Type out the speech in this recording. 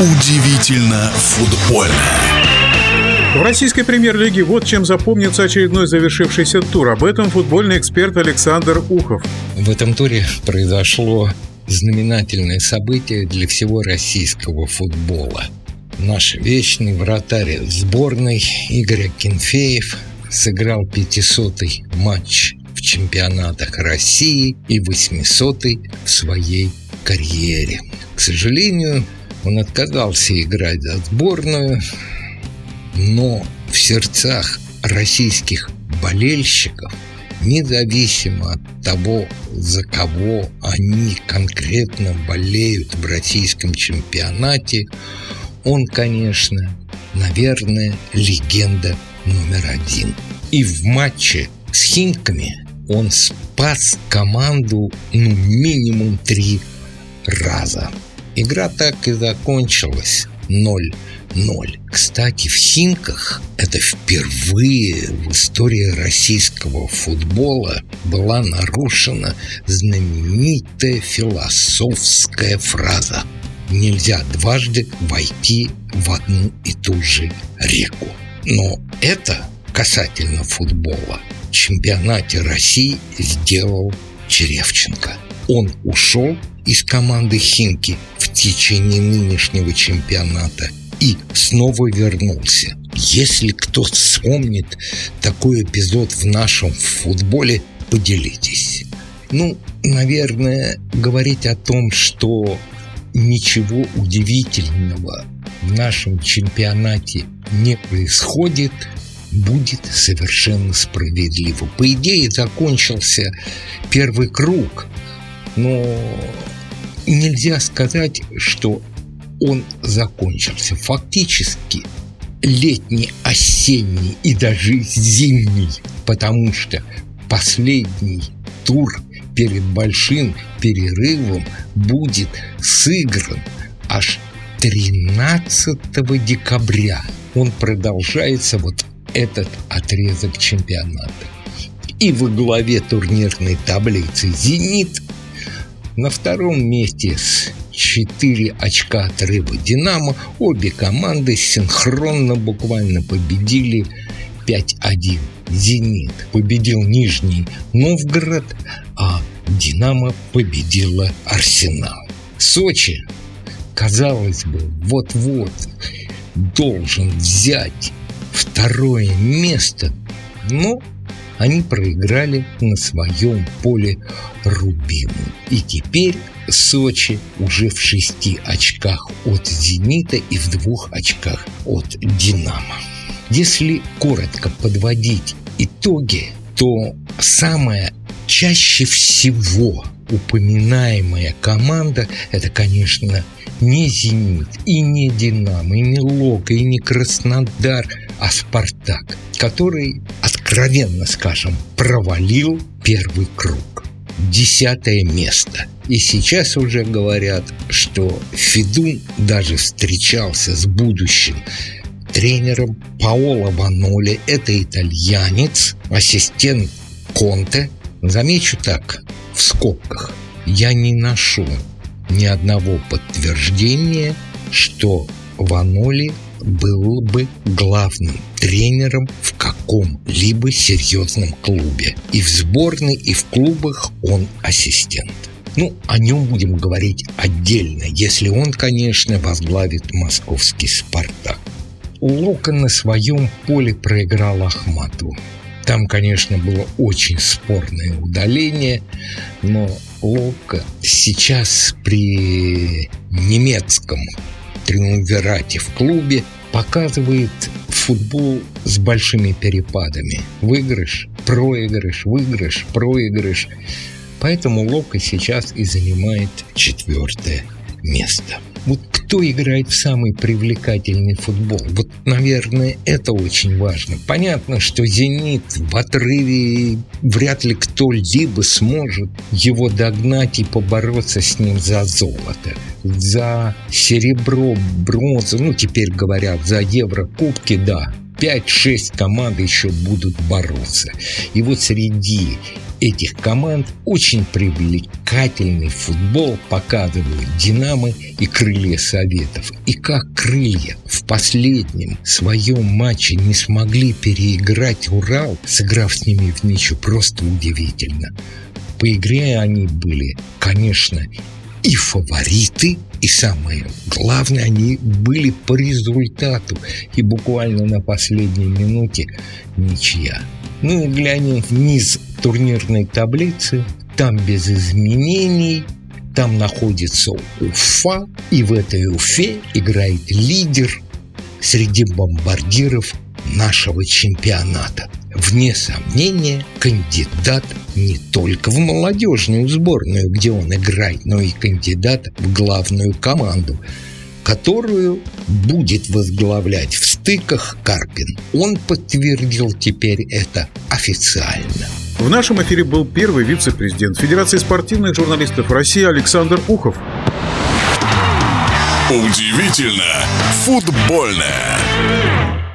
Удивительно футбольно. В российской премьер-лиге вот чем запомнится очередной завершившийся тур. Об этом футбольный эксперт Александр Ухов. В этом туре произошло знаменательное событие для всего российского футбола. Наш вечный вратарь сборной Игорь Кенфеев сыграл 500-й матч в чемпионатах России и 800-й в своей карьере. К сожалению, он отказался играть за сборную, но в сердцах российских болельщиков, независимо от того, за кого они конкретно болеют в российском чемпионате, он, конечно, наверное, легенда номер один. И в матче с Химками он спас команду ну минимум три раза. Игра так и закончилась 0-0. Кстати, в Химках это впервые в истории российского футбола была нарушена знаменитая философская фраза «Нельзя дважды войти в одну и ту же реку». Но это касательно футбола чемпионате России сделал Черевченко. Он ушел из команды Химки в течение нынешнего чемпионата и снова вернулся. Если кто вспомнит такой эпизод в нашем футболе, поделитесь. Ну, наверное, говорить о том, что ничего удивительного в нашем чемпионате не происходит, будет совершенно справедливо. По идее, закончился первый круг, но нельзя сказать, что он закончился. Фактически летний, осенний и даже зимний, потому что последний тур перед большим перерывом будет сыгран аж 13 декабря. Он продолжается вот этот отрезок чемпионата. И во главе турнирной таблицы «Зенит», на втором месте с 4 очка отрыва «Динамо» обе команды синхронно буквально победили 5-1. «Зенит» победил Нижний Новгород, а «Динамо» победила «Арсенал». Сочи, казалось бы, вот-вот должен взять второе место, но они проиграли на своем поле Рубину. И теперь Сочи уже в шести очках от «Зенита» и в двух очках от «Динамо». Если коротко подводить итоги, то самое чаще всего упоминаемая команда – это, конечно, не «Зенит», и не «Динамо», и не «Лока», и не «Краснодар», а «Спартак», который, откровенно скажем, провалил первый круг. Десятое место. И сейчас уже говорят, что Федун даже встречался с будущим тренером Паоло Ваноли. Это итальянец, ассистент Конте. Замечу так, в скобках, я не ношу ни одного подтверждения, что Ваноли был бы главным тренером в каком-либо серьезном клубе. И в сборной, и в клубах он ассистент. Ну, о нем будем говорить отдельно, если он, конечно, возглавит московский «Спартак». Лука на своем поле проиграл Ахмату. Там, конечно, было очень спорное удаление, но Лока сейчас при немецком триумвирате в клубе показывает футбол с большими перепадами. Выигрыш, проигрыш, выигрыш, проигрыш. Поэтому Лока сейчас и занимает четвертое место. Вот кто играет в самый привлекательный футбол? Вот, наверное, это очень важно. Понятно, что «Зенит» в отрыве вряд ли кто-либо сможет его догнать и побороться с ним за золото. За серебро, бронзу, ну, теперь говорят, за Еврокубки, да, 5-6 команд еще будут бороться. И вот среди этих команд очень привлекательный футбол показывают «Динамо» и «Крылья Советов». И как «Крылья» в последнем своем матче не смогли переиграть «Урал», сыграв с ними в ничью, просто удивительно. По игре они были, конечно, и фавориты, и самое главное, они были по результату. И буквально на последней минуте ничья. Ну и глянем вниз турнирной таблицы. Там без изменений. Там находится Уфа. И в этой Уфе играет лидер среди бомбардиров нашего чемпионата. Вне сомнения, кандидат не только в молодежную сборную, где он играет, но и кандидат в главную команду, которую будет возглавлять в стыках Карпин. Он подтвердил теперь это официально. В нашем эфире был первый вице-президент Федерации спортивных журналистов России Александр Ухов. Удивительно футбольное.